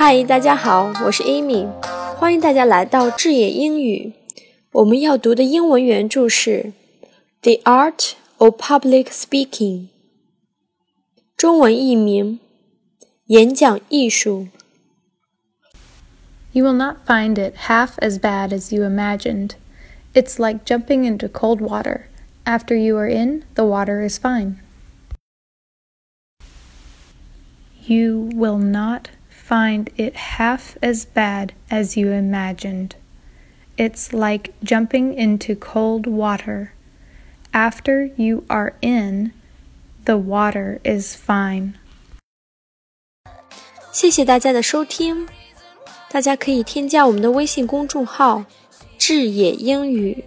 嗨，大家好，我是 Amy，欢迎大家来到智也英语。我们要读的英文原著是《The Art of Public Speaking》，中文译名《演讲艺术》。You will not find it half as bad as you imagined. It's like jumping into cold water. After you are in, the water is fine. You will not find it half as bad as you imagined. It's like jumping into cold water. After you are in, the water is fine. 谢谢大家的收听，大家可以添加我们的微信公众号“智也英语”。